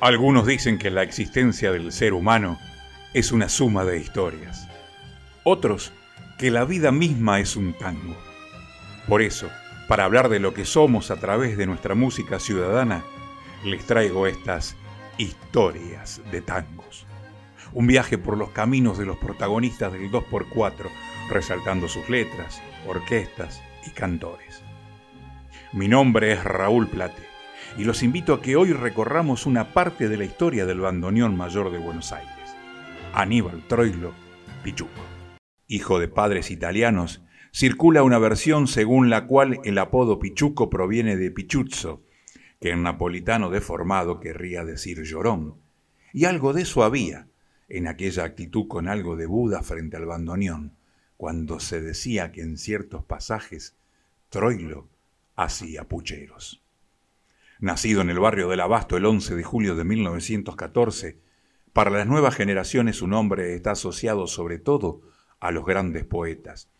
Algunos dicen que la existencia del ser humano es una suma de historias. Otros que la vida misma es un tango. Por eso, para hablar de lo que somos a través de nuestra música ciudadana, les traigo estas historias de tangos. Un viaje por los caminos de los protagonistas del 2x4, resaltando sus letras, orquestas y cantores. Mi nombre es Raúl Plate y los invito a que hoy recorramos una parte de la historia del bandoneón mayor de Buenos Aires, Aníbal Troilo Pichuco. Hijo de padres italianos, circula una versión según la cual el apodo Pichuco proviene de Pichuzzo, que en napolitano deformado querría decir llorón, y algo de eso había en aquella actitud con algo de Buda frente al bandoneón, cuando se decía que en ciertos pasajes Troilo hacía pucheros. Nacido en el barrio del Abasto el 11 de julio de 1914, para las nuevas generaciones su nombre está asociado sobre todo a los grandes poetas,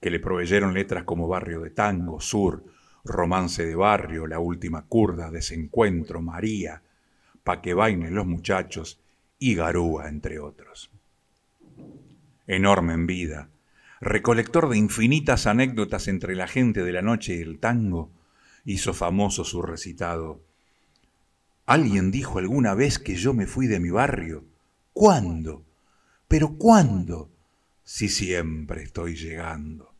que le proveyeron letras como Barrio de Tango, Sur, Romance de Barrio, La Última Curda, Desencuentro, María, Pa' que los muchachos y Garúa, entre otros. Enorme en vida, recolector de infinitas anécdotas entre la gente de la noche y el tango, hizo famoso su recitado. Alguien dijo alguna vez que yo me fui de mi barrio. ¿Cuándo? ¿Pero cuándo? Si siempre estoy llegando.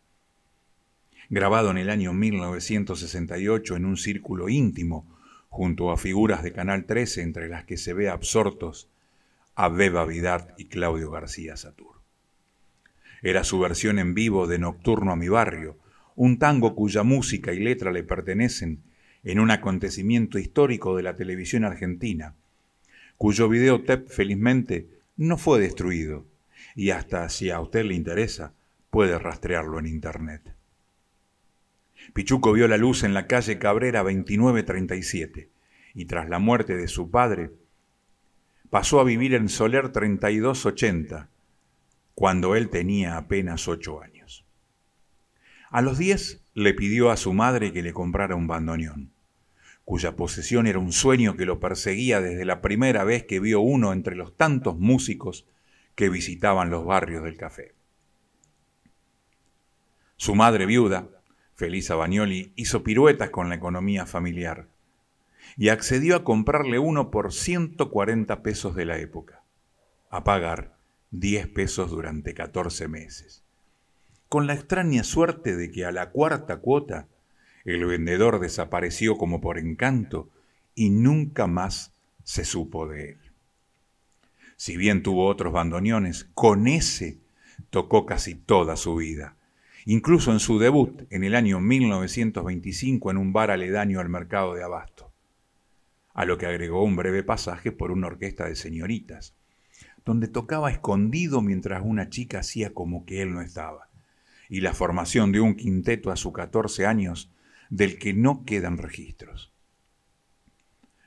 Grabado en el año 1968 en un círculo íntimo, junto a figuras de Canal 13 entre las que se ve absortos a Beba Vidart y Claudio García Satur. Era su versión en vivo de Nocturno a mi barrio, un tango cuya música y letra le pertenecen en un acontecimiento histórico de la televisión argentina, cuyo videotep felizmente no fue destruido y hasta si a usted le interesa puede rastrearlo en internet. Pichuco vio la luz en la calle Cabrera 2937 y tras la muerte de su padre pasó a vivir en Soler 3280 cuando él tenía apenas ocho años. A los diez le pidió a su madre que le comprara un bandoneón, cuya posesión era un sueño que lo perseguía desde la primera vez que vio uno entre los tantos músicos que visitaban los barrios del café. Su madre viuda, Felisa Bagnoli, hizo piruetas con la economía familiar y accedió a comprarle uno por 140 pesos de la época, a pagar 10 pesos durante 14 meses con la extraña suerte de que a la cuarta cuota el vendedor desapareció como por encanto y nunca más se supo de él. Si bien tuvo otros bandoneones, con ese tocó casi toda su vida, incluso en su debut en el año 1925 en un bar aledaño al mercado de Abasto, a lo que agregó un breve pasaje por una orquesta de señoritas, donde tocaba escondido mientras una chica hacía como que él no estaba y la formación de un quinteto a sus 14 años del que no quedan registros.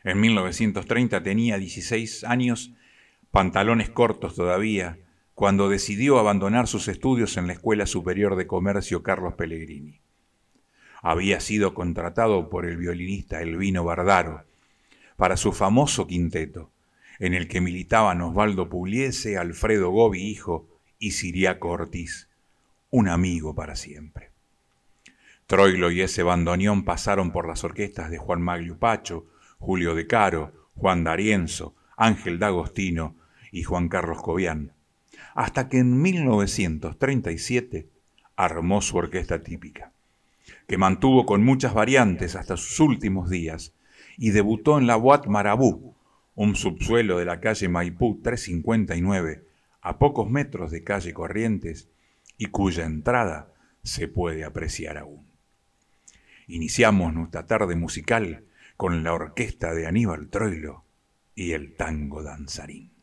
En 1930 tenía 16 años, pantalones cortos todavía, cuando decidió abandonar sus estudios en la Escuela Superior de Comercio Carlos Pellegrini. Había sido contratado por el violinista Elvino Bardaro para su famoso quinteto, en el que militaban Osvaldo Pugliese, Alfredo Gobi hijo y Siriaco Ortiz un amigo para siempre. Troilo y ese bandoneón pasaron por las orquestas de Juan Maglio Pacho, Julio De Caro, Juan D'Arienzo, Ángel D'Agostino y Juan Carlos Cobian, hasta que en 1937 armó su orquesta típica, que mantuvo con muchas variantes hasta sus últimos días y debutó en la Boat Marabú, un subsuelo de la calle Maipú 359, a pocos metros de calle Corrientes, y cuya entrada se puede apreciar aún. Iniciamos nuestra tarde musical con la orquesta de Aníbal Troilo y el tango danzarín.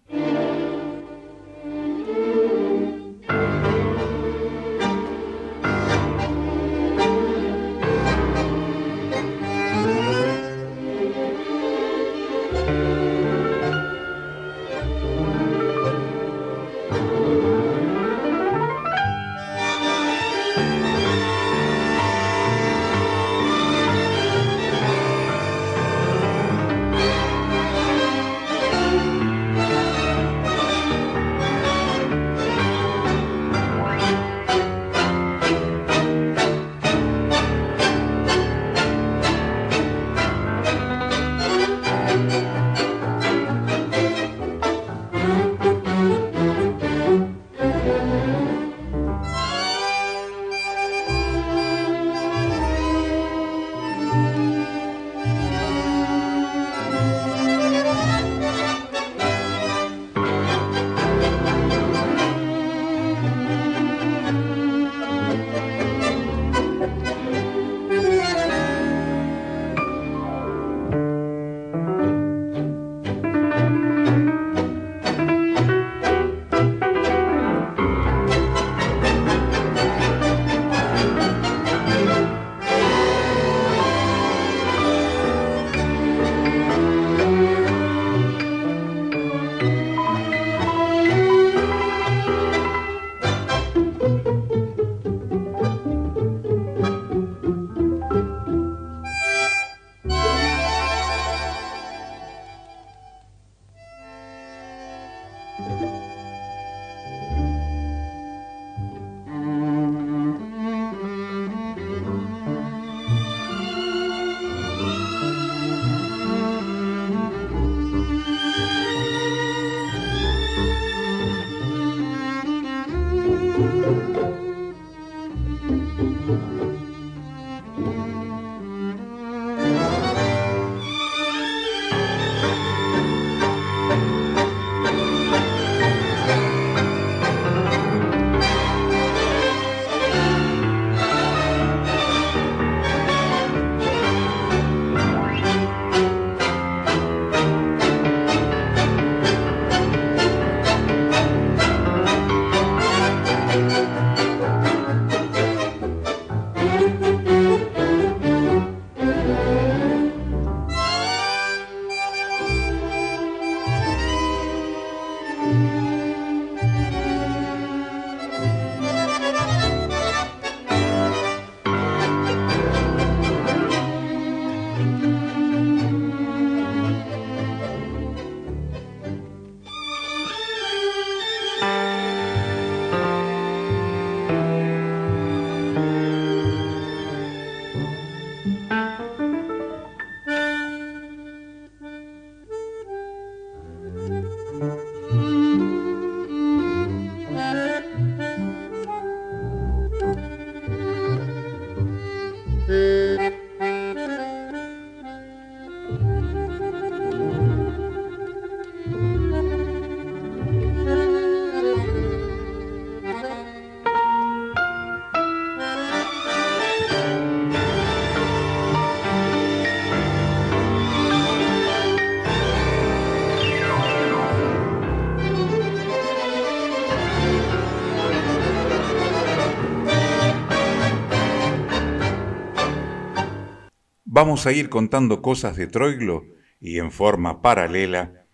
Vamos a ir contando cosas de Troilo y en forma paralela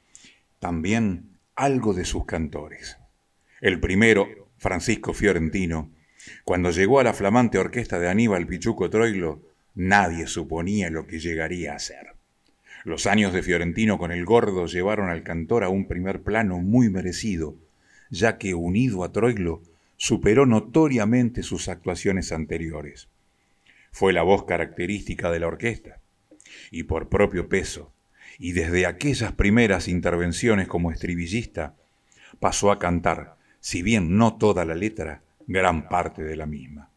también algo de sus cantores. El primero, Francisco Fiorentino, cuando llegó a la flamante orquesta de Aníbal Pichuco Troilo, nadie suponía lo que llegaría a ser. Los años de Fiorentino con el gordo llevaron al cantor a un primer plano muy merecido, ya que unido a Troilo superó notoriamente sus actuaciones anteriores. Fue la voz característica de la orquesta, y por propio peso, y desde aquellas primeras intervenciones como estribillista, pasó a cantar, si bien no toda la letra, gran parte de la misma.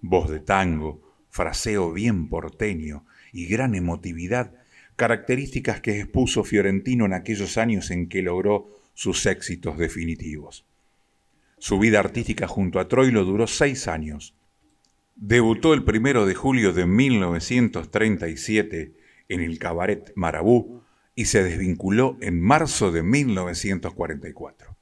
Voz de tango, fraseo bien porteño y gran emotividad, características que expuso Fiorentino en aquellos años en que logró sus éxitos definitivos. Su vida artística junto a Troilo duró seis años. Debutó el primero de julio de 1937 en el cabaret Marabú y se desvinculó en marzo de 1944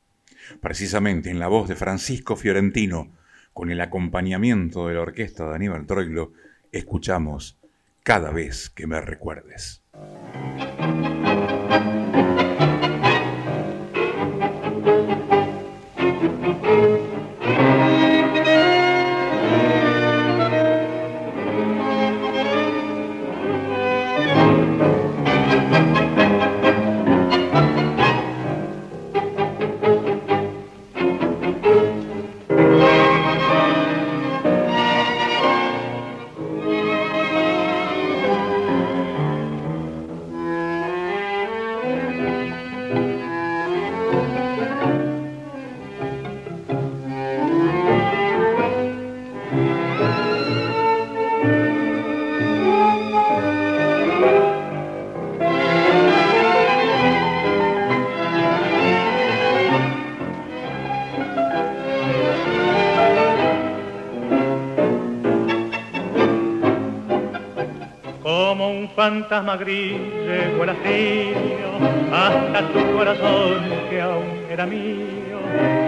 precisamente en la voz de Francisco Fiorentino, con el acompañamiento de la orquesta de Aníbal Troilo, escuchamos Cada vez que me recuerdes. Fantasma el hasta tu corazón que aún era mío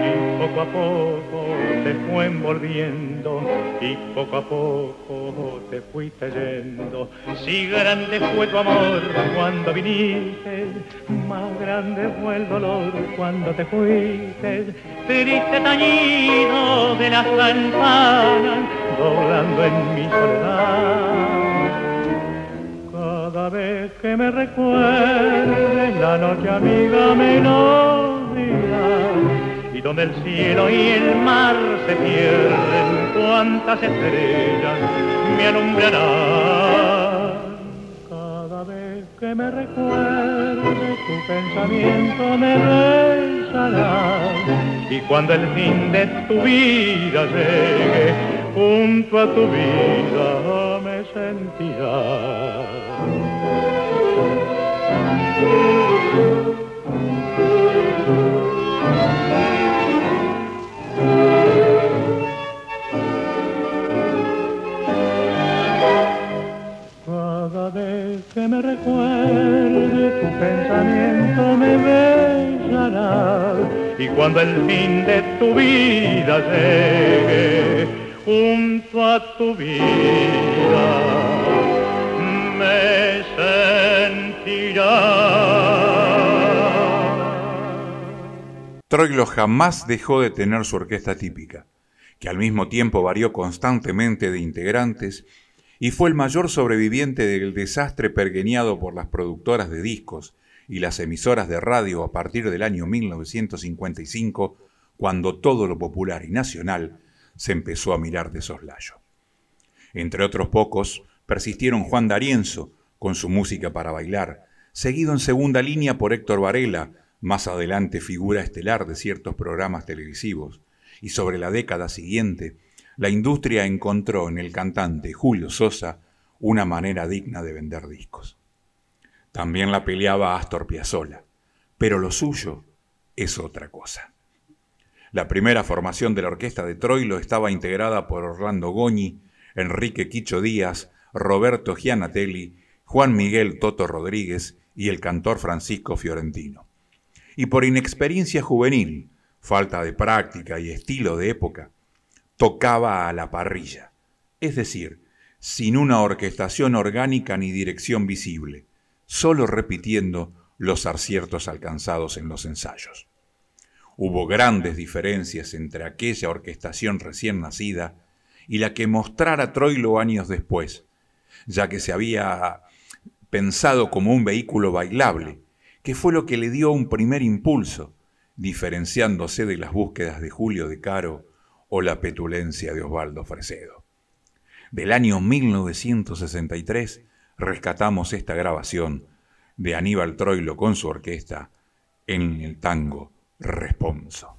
y poco a poco te fue envolviendo y poco a poco te fuiste yendo. Si grande fue tu amor cuando viniste, más grande fue el dolor cuando te fuiste. Triste tañido de las campanas doblando en mi soledad cada vez que me recuerdes la noche amiga melodía y donde el cielo y el mar se pierden, cuántas estrellas me alumbrarán. Cada vez que me recuerdes tu pensamiento me besará y cuando el fin de tu vida llegue junto a tu vida me sentirás. Cuando el fin de tu vida llegue junto a tu vida Troilo jamás dejó de tener su orquesta típica, que al mismo tiempo varió constantemente de integrantes y fue el mayor sobreviviente del desastre pergeñado por las productoras de discos y las emisoras de radio a partir del año 1955, cuando todo lo popular y nacional se empezó a mirar de soslayo. Entre otros pocos, persistieron Juan D'Arienzo, con su música para bailar, seguido en segunda línea por Héctor Varela, más adelante figura estelar de ciertos programas televisivos, y sobre la década siguiente, la industria encontró en el cantante Julio Sosa una manera digna de vender discos. También la peleaba Astor Piazzolla, pero lo suyo es otra cosa. La primera formación de la orquesta de Troilo estaba integrada por Orlando Goñi, Enrique Quicho Díaz, Roberto Gianatelli, Juan Miguel Toto Rodríguez y el cantor Francisco Fiorentino y por inexperiencia juvenil, falta de práctica y estilo de época, tocaba a la parrilla, es decir, sin una orquestación orgánica ni dirección visible, solo repitiendo los aciertos alcanzados en los ensayos. Hubo grandes diferencias entre aquella orquestación recién nacida y la que mostrara Troilo años después, ya que se había pensado como un vehículo bailable, que fue lo que le dio un primer impulso, diferenciándose de las búsquedas de Julio de Caro o la petulencia de Osvaldo Fresedo. Del año 1963 rescatamos esta grabación de Aníbal Troilo con su orquesta en el tango Responso.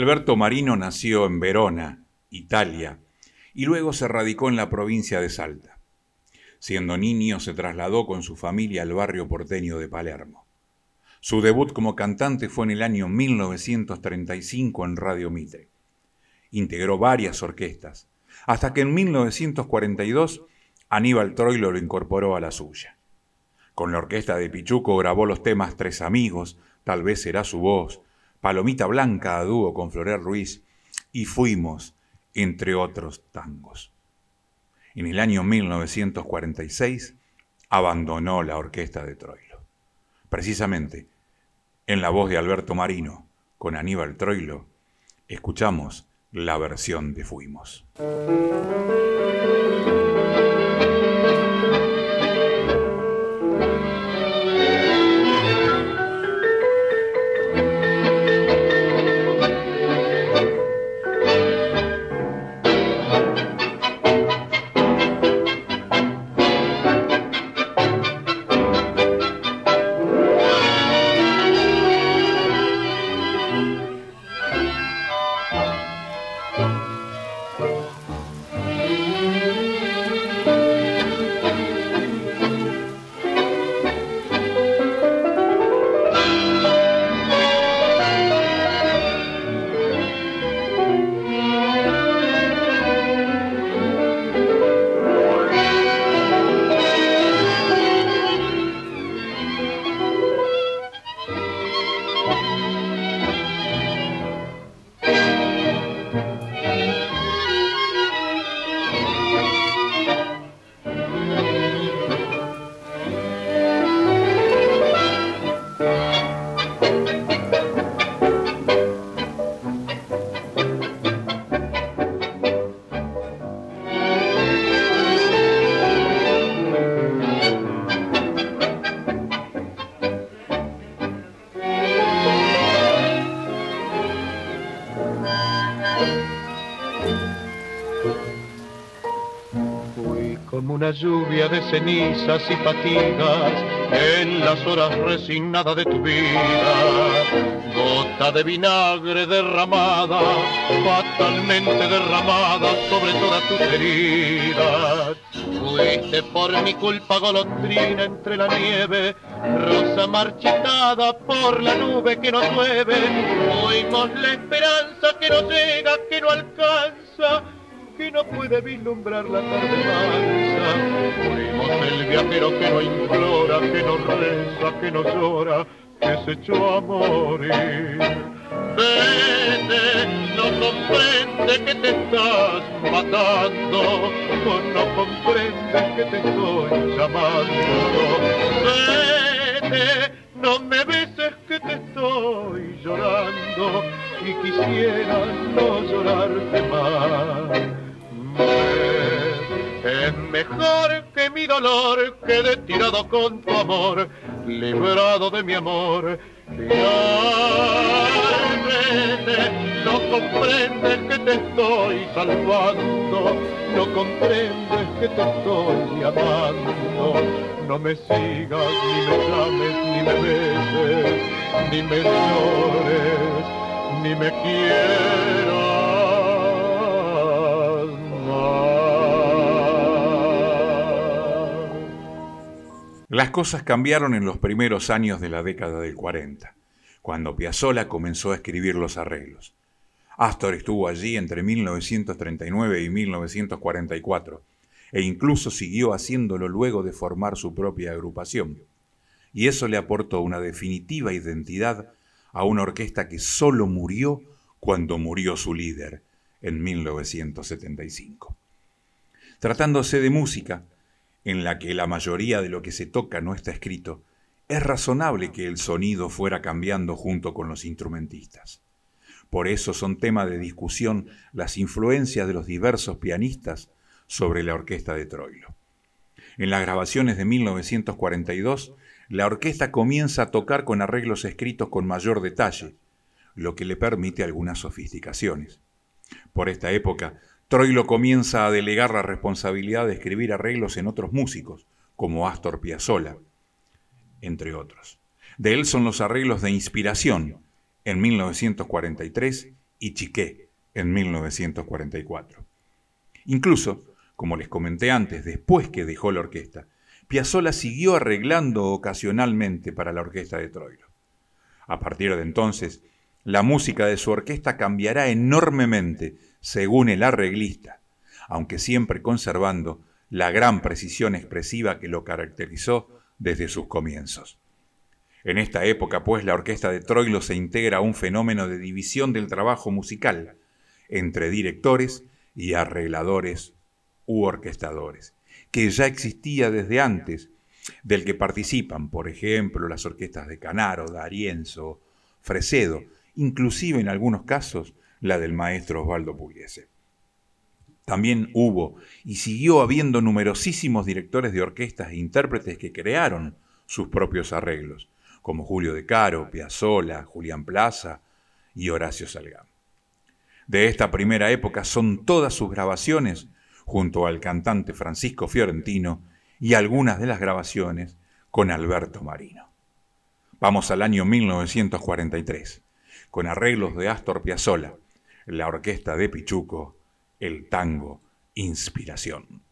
Alberto Marino nació en Verona, Italia, y luego se radicó en la provincia de Salta. Siendo niño se trasladó con su familia al barrio porteño de Palermo. Su debut como cantante fue en el año 1935 en Radio Mitre. Integró varias orquestas, hasta que en 1942 Aníbal Troilo lo incorporó a la suya. Con la orquesta de Pichuco grabó los temas Tres Amigos, Tal vez será su voz, Palomita Blanca a dúo con Florer Ruiz y Fuimos, entre otros tangos. En el año 1946 abandonó la orquesta de Troilo. Precisamente, en la voz de Alberto Marino, con Aníbal Troilo, escuchamos la versión de Fuimos. Lluvia de cenizas y fatigas en las horas resignadas de tu vida. Gota de vinagre derramada, fatalmente derramada sobre toda tu herida. Fuiste por mi culpa golondrina entre la nieve, rosa marchitada por la nube que no llueve. Fuimos la esperanza que no llega, que no alcanza que no puede vislumbrar la tarde mansa. Fuimos el viajero que no implora, que no reza, que no llora, que se echó a morir. Vete, no comprende que te estás matando, o no comprendes que te estoy llamando. Vete, no me beses que te estoy llorando y quisiera no llorarte más. Es mejor que mi dolor quede tirado con tu amor, librado de mi amor. No comprendes que te estoy salvando, no comprendes que te estoy amando. No me sigas, ni me llames, ni me beses, ni me llores, ni me quieras. Las cosas cambiaron en los primeros años de la década del 40, cuando Piazzolla comenzó a escribir los arreglos. Astor estuvo allí entre 1939 y 1944 e incluso siguió haciéndolo luego de formar su propia agrupación. Y eso le aportó una definitiva identidad a una orquesta que solo murió cuando murió su líder en 1975. Tratándose de música, en la que la mayoría de lo que se toca no está escrito, es razonable que el sonido fuera cambiando junto con los instrumentistas. Por eso son tema de discusión las influencias de los diversos pianistas sobre la orquesta de Troilo. En las grabaciones de 1942, la orquesta comienza a tocar con arreglos escritos con mayor detalle, lo que le permite algunas sofisticaciones. Por esta época, Troilo comienza a delegar la responsabilidad de escribir arreglos en otros músicos, como Astor Piazzolla, entre otros. De él son los arreglos de inspiración en 1943 y Chiqué en 1944. Incluso, como les comenté antes, después que dejó la orquesta, Piazzolla siguió arreglando ocasionalmente para la orquesta de Troilo. A partir de entonces, la música de su orquesta cambiará enormemente según el arreglista, aunque siempre conservando la gran precisión expresiva que lo caracterizó desde sus comienzos. En esta época, pues, la orquesta de Troilo se integra a un fenómeno de división del trabajo musical entre directores y arregladores u orquestadores, que ya existía desde antes, del que participan, por ejemplo, las orquestas de Canaro, D'Arienzo, Fresedo, inclusive en algunos casos la del maestro Osvaldo Pugliese. También hubo y siguió habiendo numerosísimos directores de orquestas e intérpretes que crearon sus propios arreglos, como Julio De Caro, Piazzolla, Julián Plaza y Horacio Salgán. De esta primera época son todas sus grabaciones, junto al cantante Francisco Fiorentino, y algunas de las grabaciones con Alberto Marino. Vamos al año 1943, con arreglos de Astor Piazzolla, la orquesta de Pichuco, el tango Inspiración.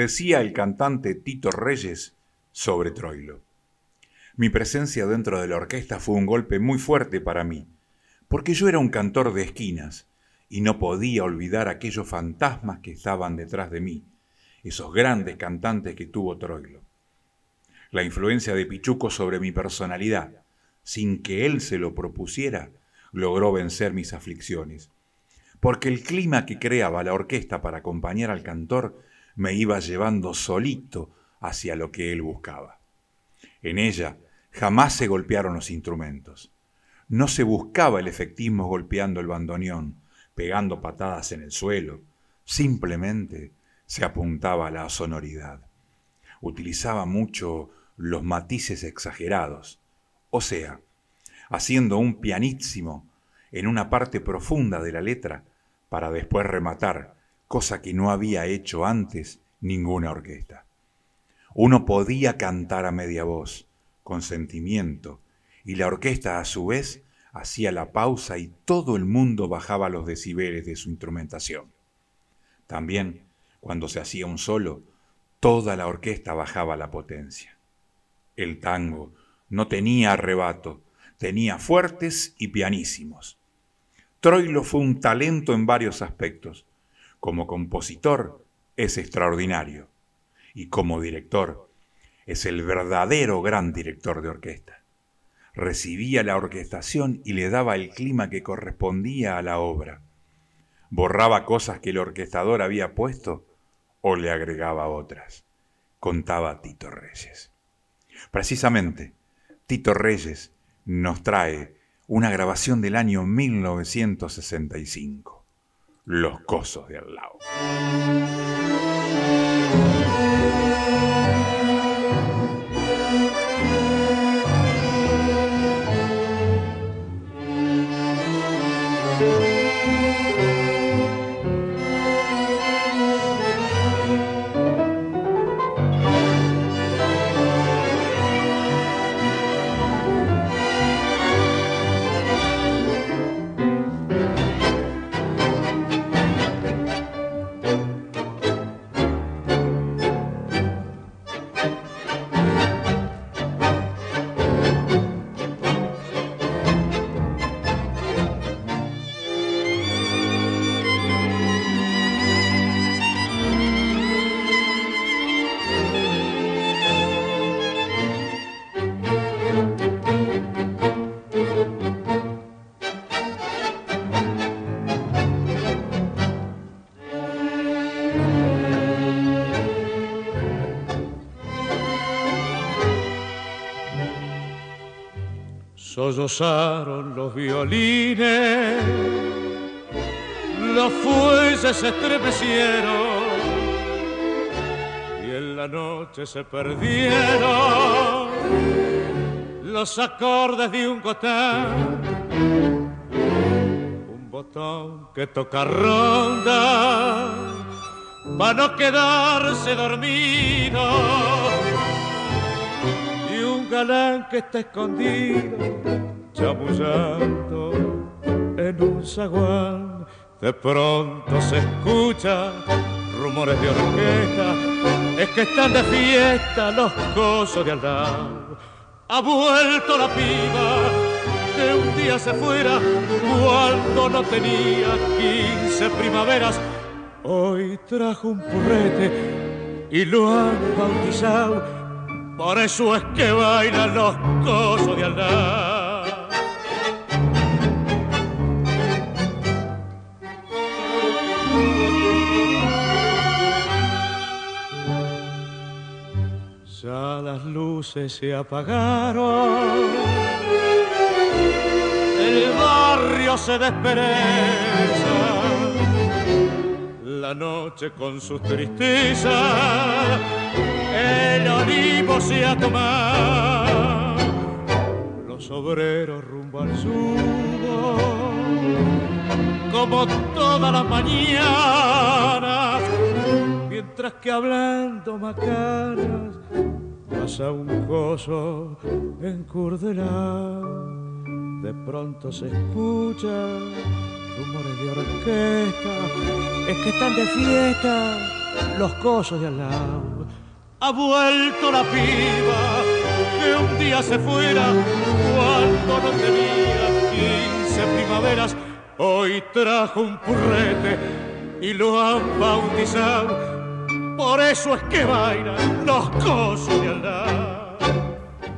Decía el cantante Tito Reyes sobre Troilo. Mi presencia dentro de la orquesta fue un golpe muy fuerte para mí, porque yo era un cantor de esquinas y no podía olvidar aquellos fantasmas que estaban detrás de mí, esos grandes cantantes que tuvo Troilo. La influencia de Pichuco sobre mi personalidad, sin que él se lo propusiera, logró vencer mis aflicciones, porque el clima que creaba la orquesta para acompañar al cantor me iba llevando solito hacia lo que él buscaba. En ella jamás se golpearon los instrumentos. No se buscaba el efectismo golpeando el bandoneón, pegando patadas en el suelo. Simplemente se apuntaba a la sonoridad. Utilizaba mucho los matices exagerados, o sea, haciendo un pianísimo en una parte profunda de la letra para después rematar, cosa que no había hecho antes ninguna orquesta. Uno podía cantar a media voz, con sentimiento, y la orquesta a su vez hacía la pausa y todo el mundo bajaba los decibeles de su instrumentación. También, cuando se hacía un solo, toda la orquesta bajaba la potencia. El tango no tenía arrebato, tenía fuertes y pianísimos. Troilo fue un talento en varios aspectos. Como compositor es extraordinario y como director es el verdadero gran director de orquesta. Recibía la orquestación y le daba el clima que correspondía a la obra. Borraba cosas que el orquestador había puesto o le agregaba otras. Contaba Tito Reyes. Precisamente, Tito Reyes nos trae una grabación del año 1965, Los Cosos de al lado. Sollozaron los violines, los fuelles se estremecieron y en la noche se perdieron los acordes de un cotán, un botón que toca ronda para no quedarse dormido y un galán que está escondido chamullando en un zaguán. De pronto se escuchan rumores de orquesta, es que están de fiesta los cosos de Aldao. Ha vuelto la piba que un día se fuera cuando no tenía quince primaveras. Hoy trajo un purrete y lo han bautizado, por eso es que bailan los cosos de las luces se apagaron, el barrio se despereza, la noche con sus tristezas, el olivo se ha tomado, los obreros rumbo al sur, como todas las mañanas, mientras que hablando macanas pasa un coso encurdelado. De pronto se escucha rumores de orquesta, es que están de fiesta los cosos de al lado. Ha vuelto la piba que un día se fuera cuando no tenía quince primaveras. Hoy trajo un purrete y lo han bautizado por eso es que bailan los de.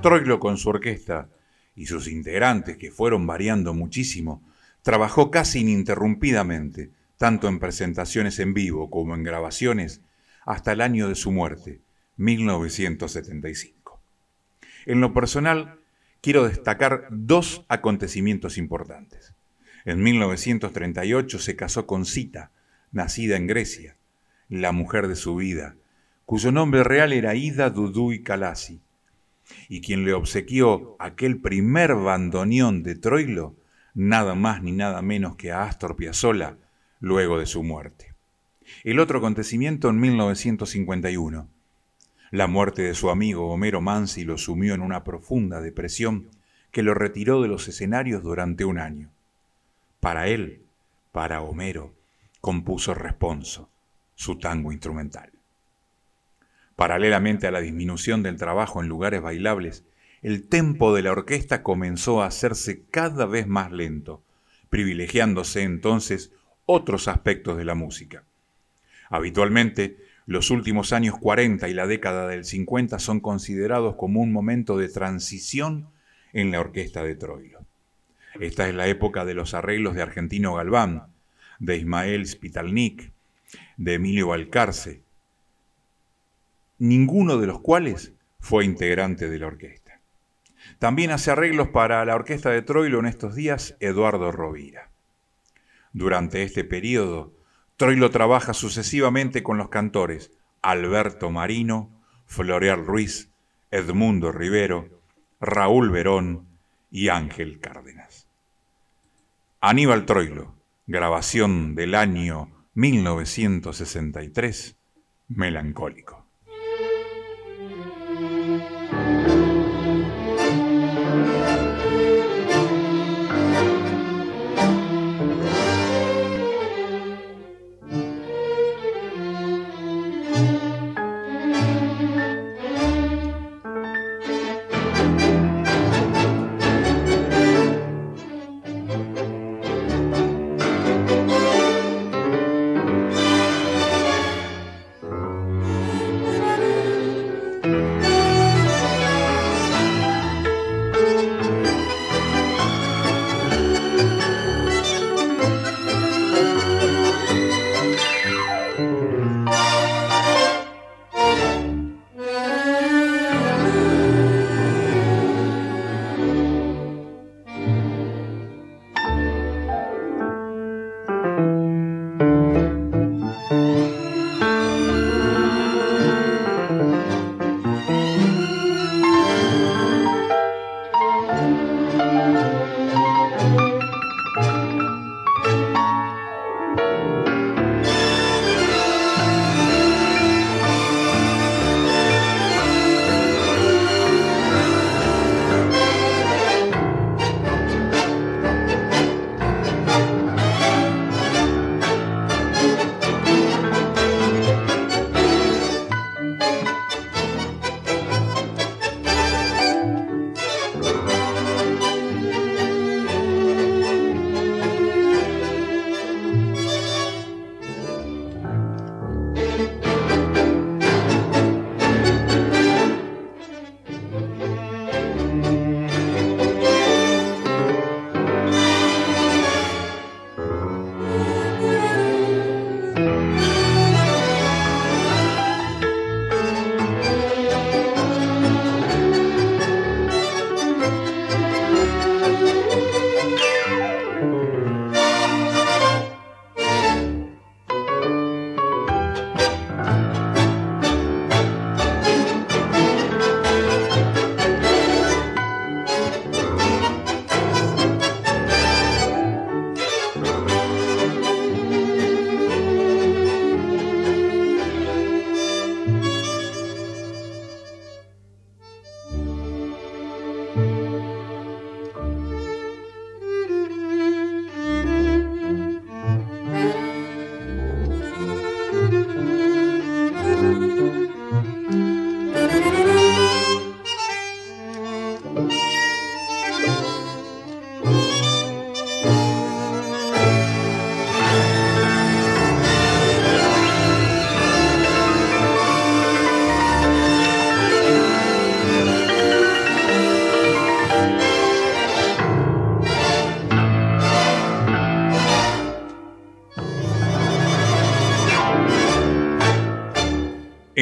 Troilo con su orquesta y sus integrantes, que fueron variando muchísimo, trabajó casi ininterrumpidamente, tanto en presentaciones en vivo como en grabaciones, hasta el año de su muerte, 1975. En lo personal, quiero destacar dos acontecimientos importantes. En 1938 se casó con Cita, nacida en Grecia, la mujer de su vida, cuyo nombre real era Ida Duduy Kalasi, y quien le obsequió aquel primer bandoneón de Troilo, nada más ni nada menos que a Astor Piazzolla, luego de su muerte. El otro acontecimiento en 1951. La muerte de su amigo Homero Mansi lo sumió en una profunda depresión que lo retiró de los escenarios durante un año. Para él, para Homero, compuso Responso, su tango instrumental. Paralelamente a la disminución del trabajo en lugares bailables, el tempo de la orquesta comenzó a hacerse cada vez más lento, privilegiándose entonces otros aspectos de la música. Habitualmente, los últimos años 40 y la década del 50 son considerados como un momento de transición en la orquesta de Troilo. Esta es la época de los arreglos de Argentino Galván, de Ismael Spitalnik, de Emilio Balcarce, ninguno de los cuales fue integrante de la orquesta. También hace arreglos para la orquesta de Troilo en estos días Eduardo Rovira. Durante este periodo, Troilo trabaja sucesivamente con los cantores Alberto Marino, Floreal Ruiz, Edmundo Rivero, Raúl Verón y Ángel Cárdenas. Aníbal Troilo, grabación del año 1963, melancólico.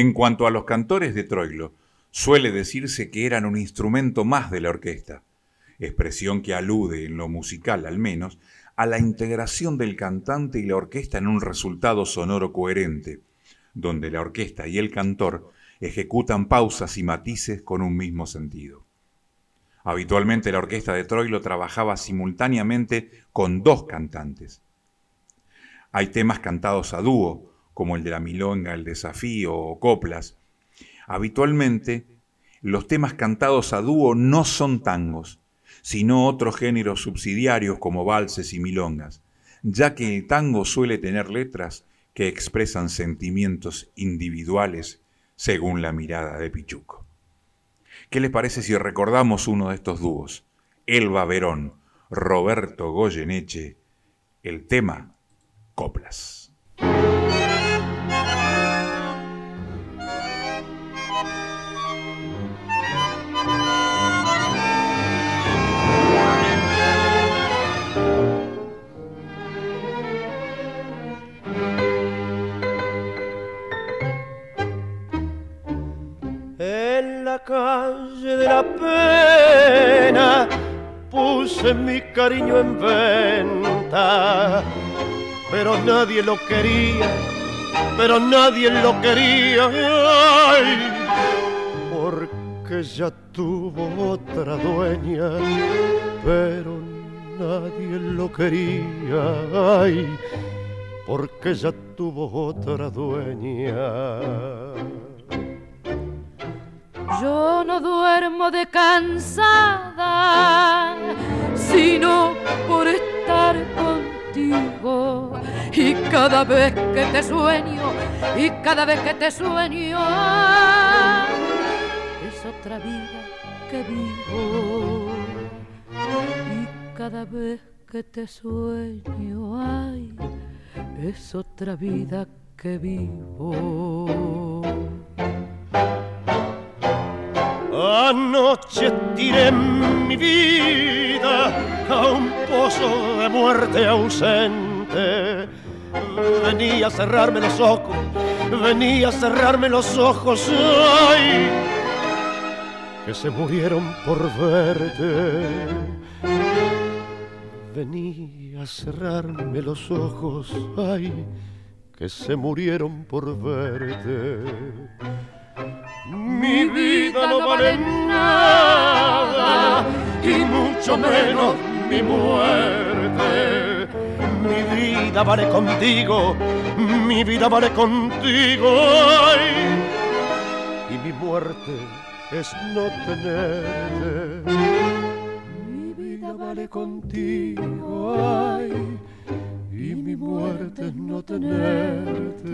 En cuanto a los cantores de Troilo, Suele decirse que eran un instrumento más de la orquesta, expresión que alude, en lo musical al menos, a la integración del cantante y la orquesta en un resultado sonoro coherente, donde la orquesta y el cantor ejecutan pausas y matices con un mismo sentido. Habitualmente la orquesta de Troilo trabajaba simultáneamente con dos cantantes. Hay temas cantados a dúo, como el de la milonga, el desafío o coplas, Habitualmente, los temas cantados a dúo no son tangos, sino otros géneros subsidiarios como valses y milongas, ya que el tango suele tener letras que expresan sentimientos individuales según la mirada de Pichuco. ¿Qué les parece si recordamos uno de estos dúos? Elba Verón, Roberto Goyeneche, el tema Coplas. Calle de la pena puse mi cariño en venta, pero nadie lo quería, pero nadie lo quería, porque ya tuvo otra dueña, pero nadie lo quería, porque ya tuvo otra dueña. Yo no duermo de cansada, sino por estar contigo. Y cada vez que te sueño, y cada vez que te sueño, es otra vida que vivo. Y cada vez que te sueño, ay, es otra vida que vivo. Anoche tiré mi vida a un pozo de muerte ausente. Venía a cerrarme los ojos, venía a cerrarme los ojos, ay, que se murieron por verte. Venía a cerrarme los ojos, ay, que se murieron por verte mi vida no vale nada y mucho menos mi muerte. Mi vida vale contigo, mi vida vale contigo. y mi muerte es no tenerte. Mi vida vale contigo, ay, y mi muerte es no tenerte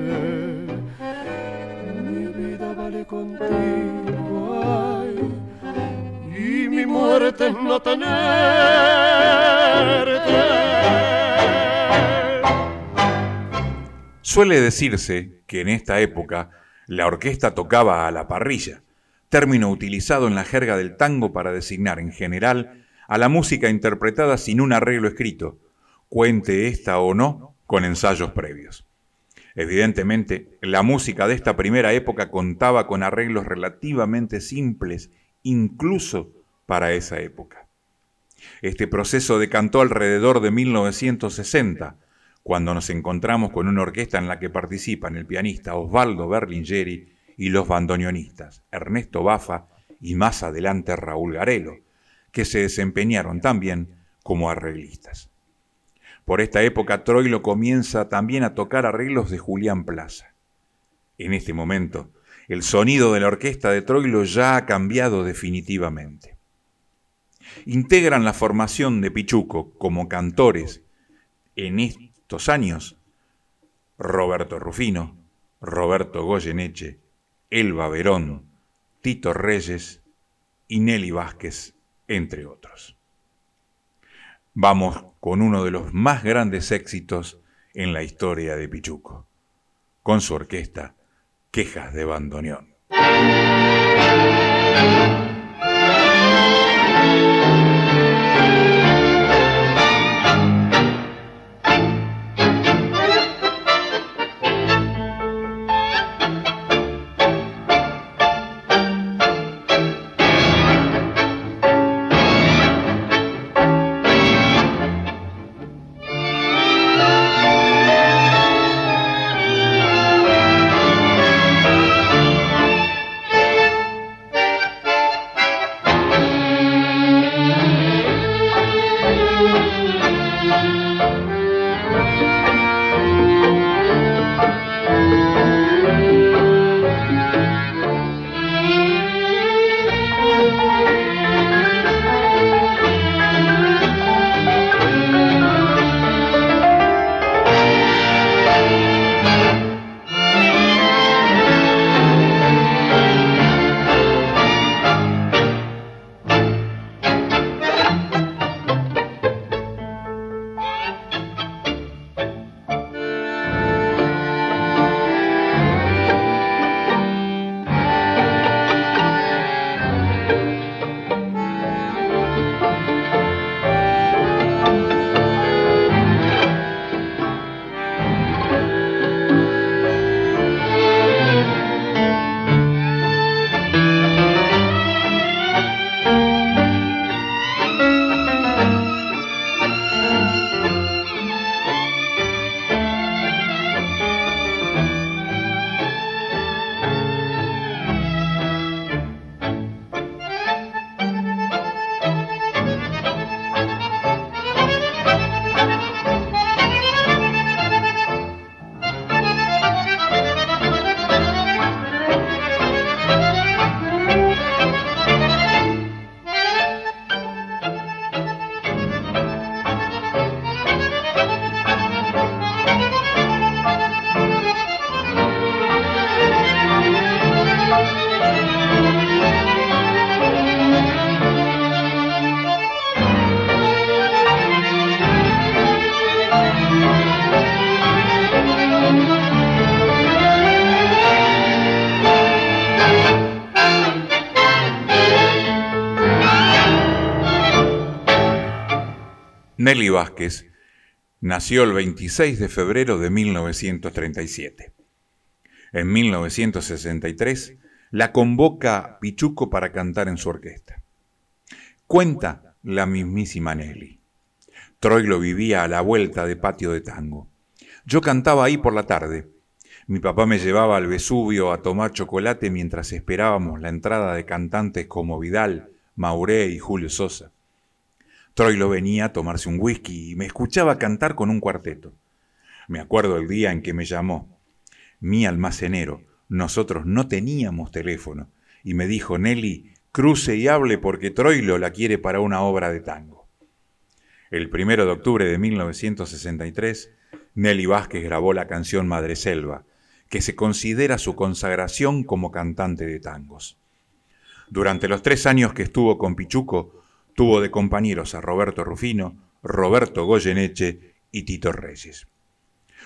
vida vale contigo, y mi muerte no tenerte. Suele decirse que en esta época la orquesta tocaba a la parrilla, término utilizado en la jerga del tango para designar en general a la música interpretada sin un arreglo escrito, cuente esta o no con ensayos previos. Evidentemente, la música de esta primera época contaba con arreglos relativamente simples, incluso para esa época. Este proceso decantó alrededor de 1960, cuando nos encontramos con una orquesta en la que participan el pianista Osvaldo Berlingeri y los bandoneonistas Ernesto Bafa y más adelante Raúl Garelo, que se desempeñaron también como arreglistas. Por esta época Troilo comienza también a tocar arreglos de Julián Plaza. En este momento, el sonido de la orquesta de Troilo ya ha cambiado definitivamente. Integran la formación de Pichuco como cantores en estos años Roberto Rufino, Roberto Goyeneche, Elba Verón, Tito Reyes y Nelly Vázquez, entre otros. Vamos con uno de los más grandes éxitos en la historia de Pichuco, con su orquesta Quejas de Bandoneón. Nelly Vázquez nació el 26 de febrero de 1937. En 1963 la convoca Pichuco para cantar en su orquesta. Cuenta la mismísima Nelly. Troilo vivía a la vuelta de patio de tango. Yo cantaba ahí por la tarde. Mi papá me llevaba al Vesubio a tomar chocolate mientras esperábamos la entrada de cantantes como Vidal, Mauré y Julio Sosa. Troilo venía a tomarse un whisky y me escuchaba cantar con un cuarteto. Me acuerdo el día en que me llamó. Mi almacenero, nosotros no teníamos teléfono, y me dijo, Nelly, cruce y hable porque Troilo la quiere para una obra de tango. El primero de octubre de 1963, Nelly Vázquez grabó la canción Madre Selva, que se considera su consagración como cantante de tangos. Durante los tres años que estuvo con Pichuco, Tuvo de compañeros a Roberto Rufino, Roberto Goyeneche y Tito Reyes.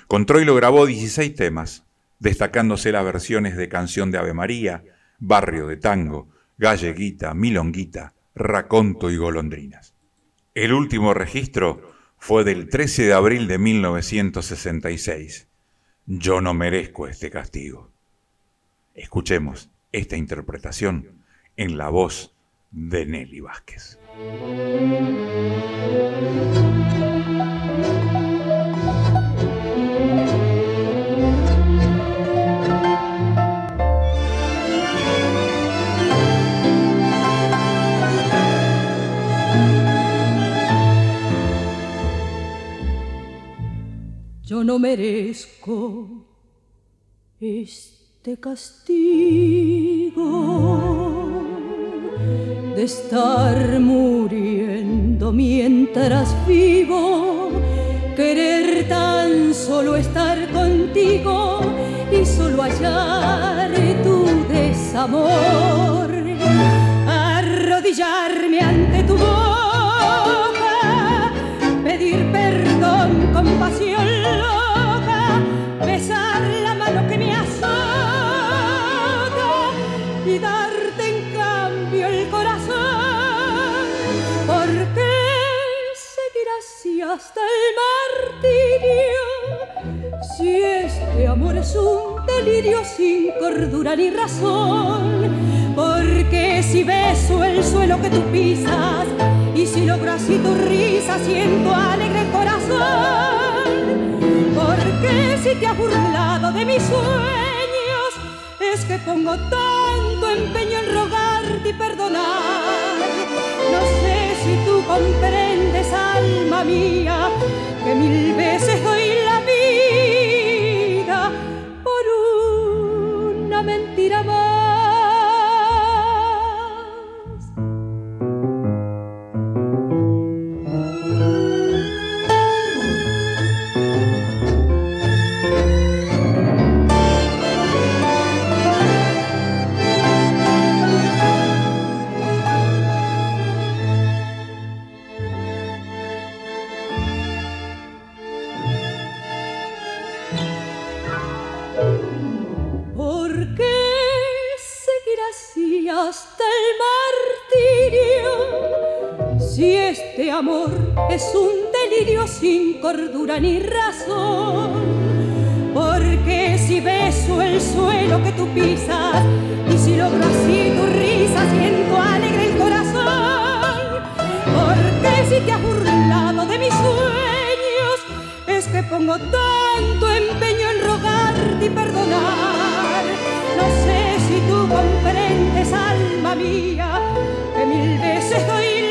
Con Troilo grabó 16 temas, destacándose las versiones de Canción de Ave María, Barrio de Tango, Galleguita, Milonguita, Raconto y Golondrinas. El último registro fue del 13 de abril de 1966. Yo no merezco este castigo. Escuchemos esta interpretación en la voz de Nelly Vázquez. Yo no merezco este castigo de estar muriendo mientras vivo, querer tan solo estar contigo y solo hallar tu desamor, arrodillarme ante tu boca, pedir perdón, compasión loca, hasta el martirio. Si este amor es un delirio sin cordura ni razón, porque si beso el suelo que tú pisas y si logro así tu risa siento alegre corazón, porque si te has burlado de mis sueños es que pongo tanto empeño en rogarte y perdonar. No sé si tú comprendes, alma mía, que mil veces doy la amor es un delirio sin cordura ni razón. Porque si beso el suelo que tú pisas y si logro así tu risa, siento alegre el corazón. Porque si te has burlado de mis sueños, es que pongo tanto empeño en rogarte y perdonar. No sé si tú comprendes, alma mía, que mil veces doy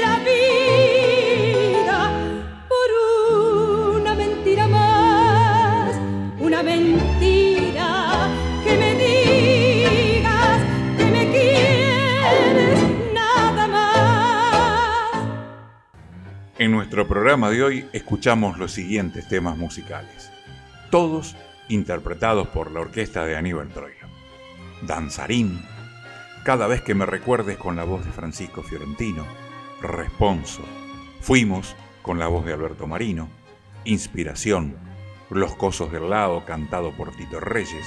En nuestro programa de hoy escuchamos los siguientes temas musicales, todos interpretados por la orquesta de Aníbal Troilo. Danzarín, Cada vez que me recuerdes con la voz de Francisco Fiorentino, Responso, Fuimos con la voz de Alberto Marino, Inspiración, Los Cosos del Lado cantado por Tito Reyes,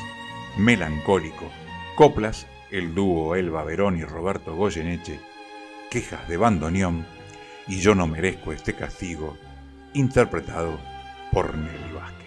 Melancólico, Coplas, el dúo Elba Verón y Roberto Goyeneche, Quejas de Bandoneón, y yo no merezco este castigo interpretado por Nelly Vázquez.